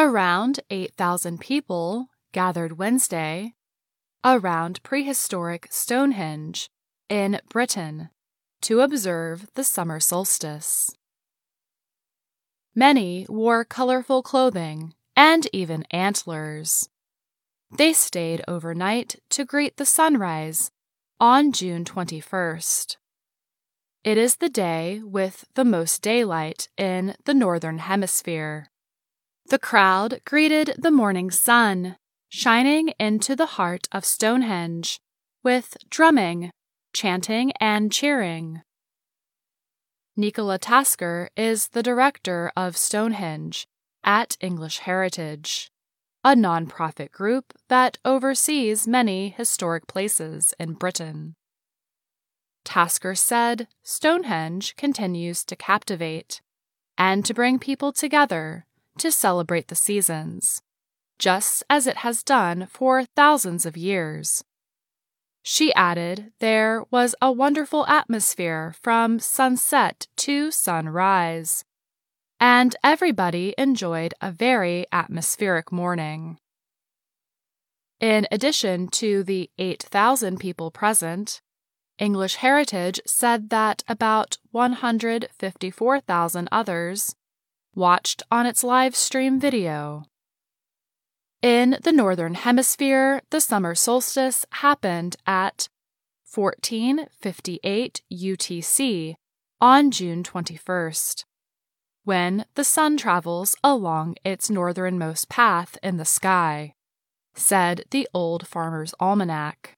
Around 8,000 people gathered Wednesday around prehistoric Stonehenge in Britain to observe the summer solstice. Many wore colorful clothing and even antlers. They stayed overnight to greet the sunrise on June 21st. It is the day with the most daylight in the Northern Hemisphere. The crowd greeted the morning sun, shining into the heart of Stonehenge, with drumming, chanting, and cheering. Nichola Tasker is the director of Stonehenge at English Heritage, a nonprofit group that oversees many historic places in Britain. Tasker said Stonehenge continues to captivate and to bring people together to celebrate the seasons, just as it has done for thousands of years. She added there was a wonderful atmosphere from sunset to sunrise, and everybody enjoyed a very atmospheric morning. In addition to the 8,000 people present, English Heritage said that about 154,000 others watched on its live stream video. In the Northern Hemisphere, the summer solstice happened at 1458 UTC on June 21st, when the sun travels along its northernmost path in the sky, said the Old Farmer's Almanac.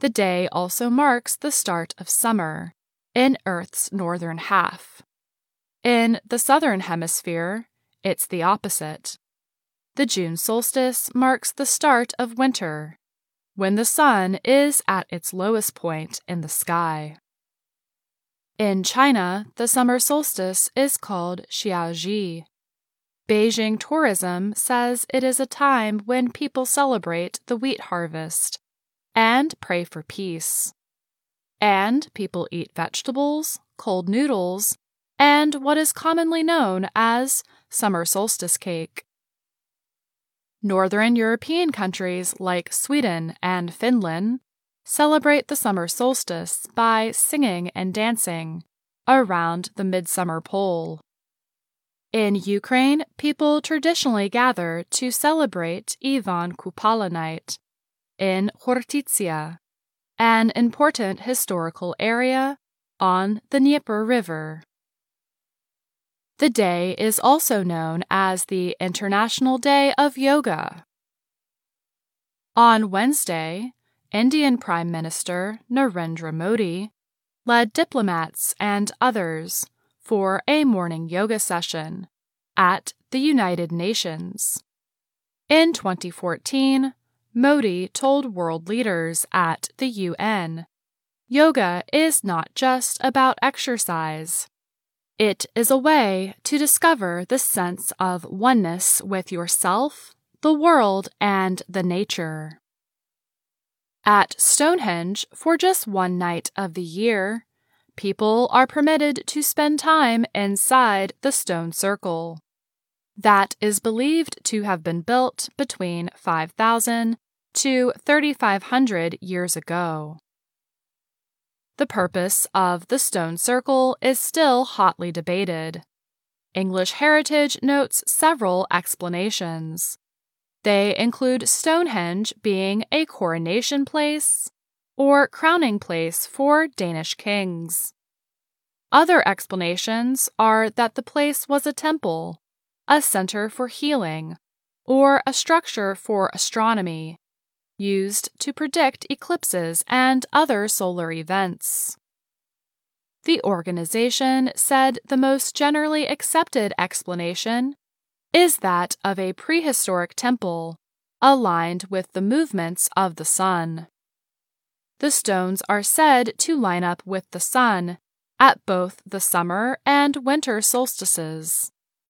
The day also marks the start of summer in Earth's northern half. In the southern hemisphere, it's the opposite. The June solstice marks the start of winter, when the sun is at its lowest point in the sky. In China, the summer solstice is called Xiazhi. Beijing tourism says it is a time when people celebrate the wheat harvest and pray for peace. And people eat vegetables, cold noodles, and what is commonly known as summer solstice cake. Northern European countries like Sweden and Finland celebrate the summer solstice by singing and dancing around the midsummer pole. In Ukraine, people traditionally gather to celebrate Ivan Kupala night in Khortytsia, an important historical area on the Dnieper River. The day is also known as the International Day of Yoga. On Wednesday, Indian Prime Minister Narendra Modi led diplomats and others for a morning yoga session at the United Nations. In 2014, Modi told world leaders at the UN yoga is not just about exercise. It is a way to discover the sense of oneness with yourself, the world, and the nature. At Stonehenge, for just one night of the year, people are permitted to spend time inside the stone circle. That is believed to have been built between 5,000 to 3,500 years ago. The purpose of the stone circle is still hotly debated. English Heritage notes several explanations. They include Stonehenge being a coronation place or crowning place for Danish kings. Other explanations are that the place was a temple, a center for healing, or a structure for astronomy, used to predict eclipses and other solar events. The organization said the most generally accepted explanation is that of a prehistoric temple aligned with the movements of the sun. The stones are said to line up with the sun at both the summer and winter solstices.